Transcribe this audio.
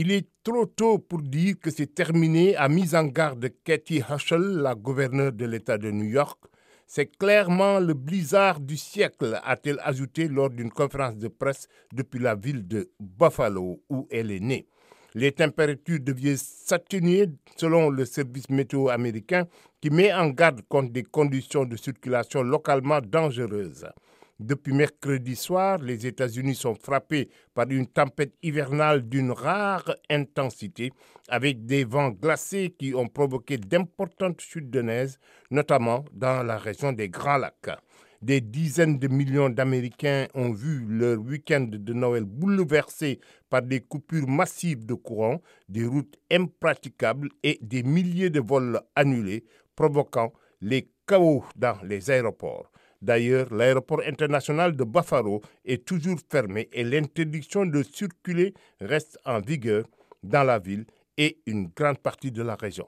Il est trop tôt pour dire que c'est terminé, a mis en garde Katie Hushel, la gouverneure de l'État de New York. C'est clairement le blizzard du siècle, a-t-elle ajouté lors d'une conférence de presse depuis la ville de Buffalo où elle est née. Les températures deviennent s'atténuer selon le service météo américain qui met en garde contre des conditions de circulation localement dangereuses. Depuis mercredi soir, les États-Unis sont frappés par une tempête hivernale d'une rare intensité, avec des vents glacés qui ont provoqué d'importantes chutes de neige, notamment dans la région des Grands Lacs. Des dizaines de millions d'Américains ont vu leur week-end de Noël bouleversé par des coupures massives de courant, des routes impraticables et des milliers de vols annulés, provoquant les chaos dans les aéroports. D'ailleurs, l'aéroport international de Buffalo est toujours fermé et l'interdiction de circuler reste en vigueur dans la ville et une grande partie de la région.